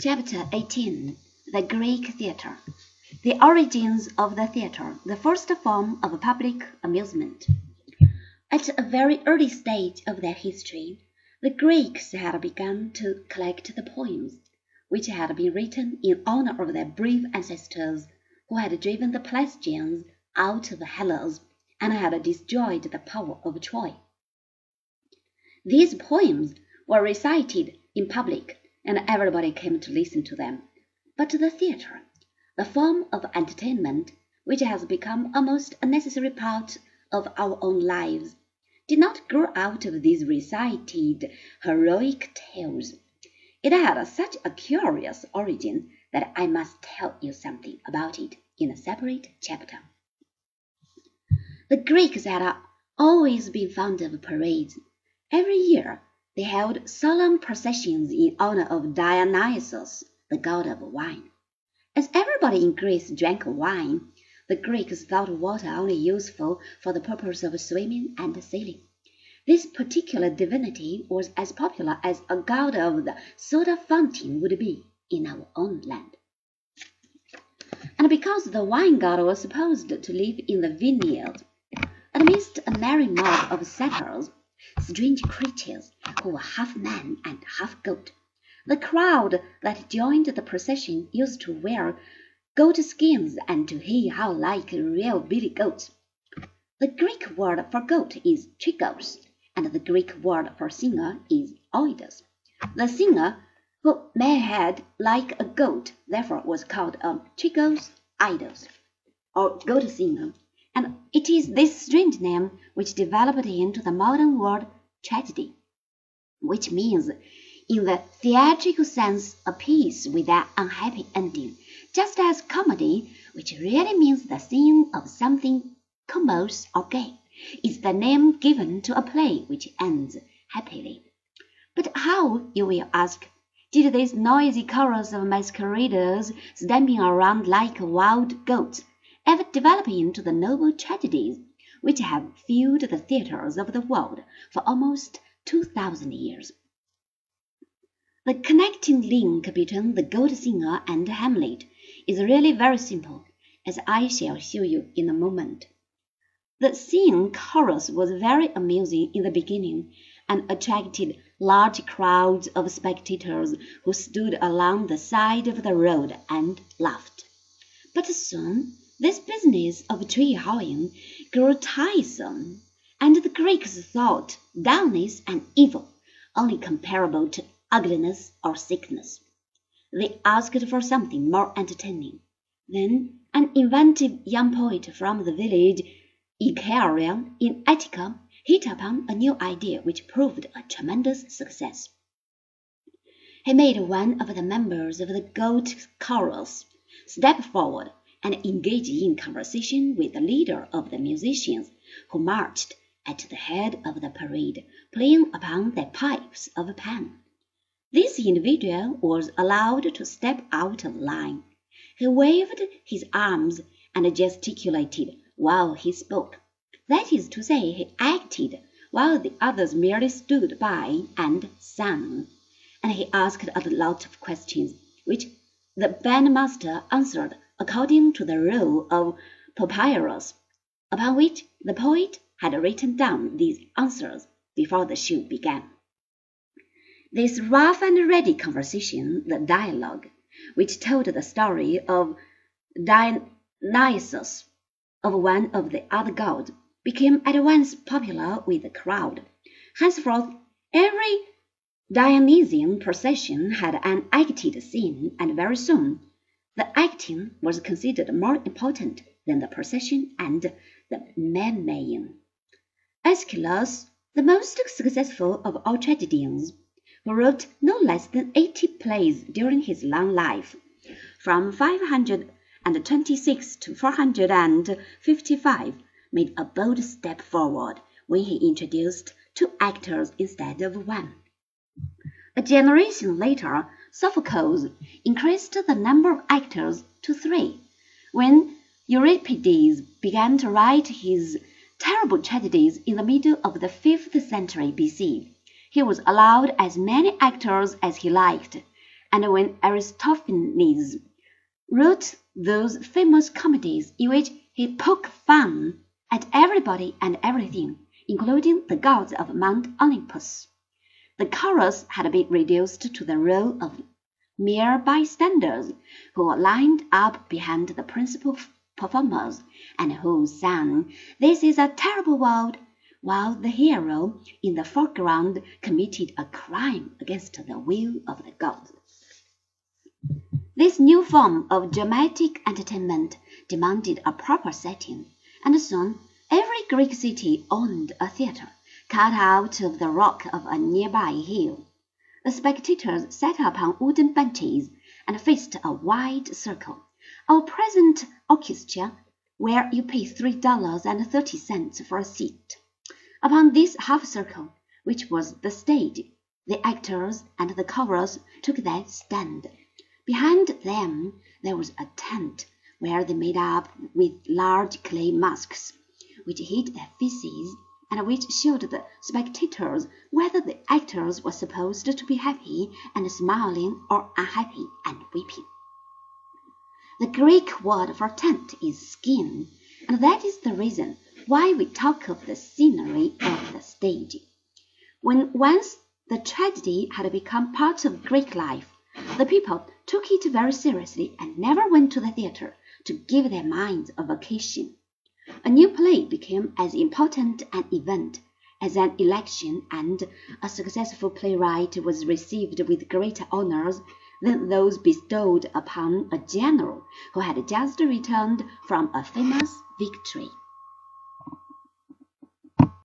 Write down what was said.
Chapter 18 The Greek Theatre The Origins of the Theatre, the first form of public amusement. At a very early stage of their history, the Greeks had begun to collect the poems which had been written in honor of their brave ancestors who had driven the Pelasgians out of Hellas and had destroyed the power of Troy. These poems were recited in public, and everybody came to listen to them. But the theatre, the form of entertainment which has become almost a necessary part of our own lives, did not grow out of these recited heroic tales. It had such a curious origin that I must tell you something about it in a separate chapter. The Greeks had always been fond of parades. Every year they held solemn processions in honor of Dionysus, the god of wine. As everybody in Greece drank wine, the Greeks thought water only useful for the purpose of swimming and sailing. This particular divinity was as popular as a god of the soda fountain would be in our own land. And because the wine god was supposed to live in the vineyard, amidst a merry mob of satyrs, strange creatures who were half man and half goat, the crowd that joined the procession used to wear goat skins and to hee haw like real billy goats. The Greek word for goat is chikos and the Greek word for singer is oidos. The singer who may mayhad like a goat therefore was called a chikos eidos, or goat singer, and it is this strange name which developed into the modern word tragedy, which means in the theatrical sense a piece with an unhappy ending, just as comedy, which really means the scene of something commodious or gay is the name given to a play which ends happily. But how, you will ask, did this noisy chorus of masqueraders stamping around like wild goats ever develop into the noble tragedies which have filled the theatres of the world for almost two thousand years? The connecting link between the goat singer and Hamlet is really very simple, as I shall show you in a moment. The singing chorus was very amusing in the beginning, and attracted large crowds of spectators who stood along the side of the road and laughed. But soon this business of tree hawing grew tiresome, and the Greeks thought dullness an evil only comparable to ugliness or sickness. They asked for something more entertaining. Then an inventive young poet from the village Icarium in Attica hit upon a new idea which proved a tremendous success. He made one of the members of the goat chorus step forward and engage in conversation with the leader of the musicians, who marched at the head of the parade, playing upon their pipes of a Pan. This individual was allowed to step out of line. He waved his arms and gesticulated while he spoke. That is to say, he acted while the others merely stood by and sang. And he asked a lot of questions, which the bandmaster answered according to the rule of Papyrus, upon which the poet had written down these answers before the show began. This rough and ready conversation, the dialogue, which told the story of Dionysus of one of the other gods became at once popular with the crowd. Henceforth every Dionysian procession had an acted scene, and very soon the acting was considered more important than the procession and the maiming. Aeschylus, the most successful of all tragedians, who wrote no less than eighty plays during his long life, from 526 to 455 made a bold step forward when he introduced two actors instead of one. A generation later Sophocles increased the number of actors to three. When Euripides began to write his terrible tragedies in the middle of the fifth century B.C., he was allowed as many actors as he liked. and when Aristophanes wrote those famous comedies in which he poked fun at everybody and everything, including the gods of Mount Olympus, the chorus had been reduced to the role of mere bystanders who lined up behind the principal performers, and who sang "This is a terrible world," while the hero in the foreground committed a crime against the will of the gods. This new form of dramatic entertainment demanded a proper setting, and soon every Greek city owned a theatre cut out of the rock of a nearby hill. The spectators sat upon wooden benches and faced a wide circle, our present orchestra, where you pay three dollars and thirty cents for a seat. Upon this half circle, which was the stage, the actors and the chorus took their stand. Behind them there was a tent where they made up with large clay masks, which hid their faces and which showed the spectators whether the actors were supposed to be happy and smiling or unhappy and weeping. The Greek word for tent is skene, and that is the reason why we talk of the scenery of the stage. When once the tragedy had become part of Greek life, the people took it very seriously and never went to the theatre to give their minds a vacation. A new play became as important an event as an election, and a successful playwright was received with greater honors than those bestowed upon a general who had just returned from a famous victory.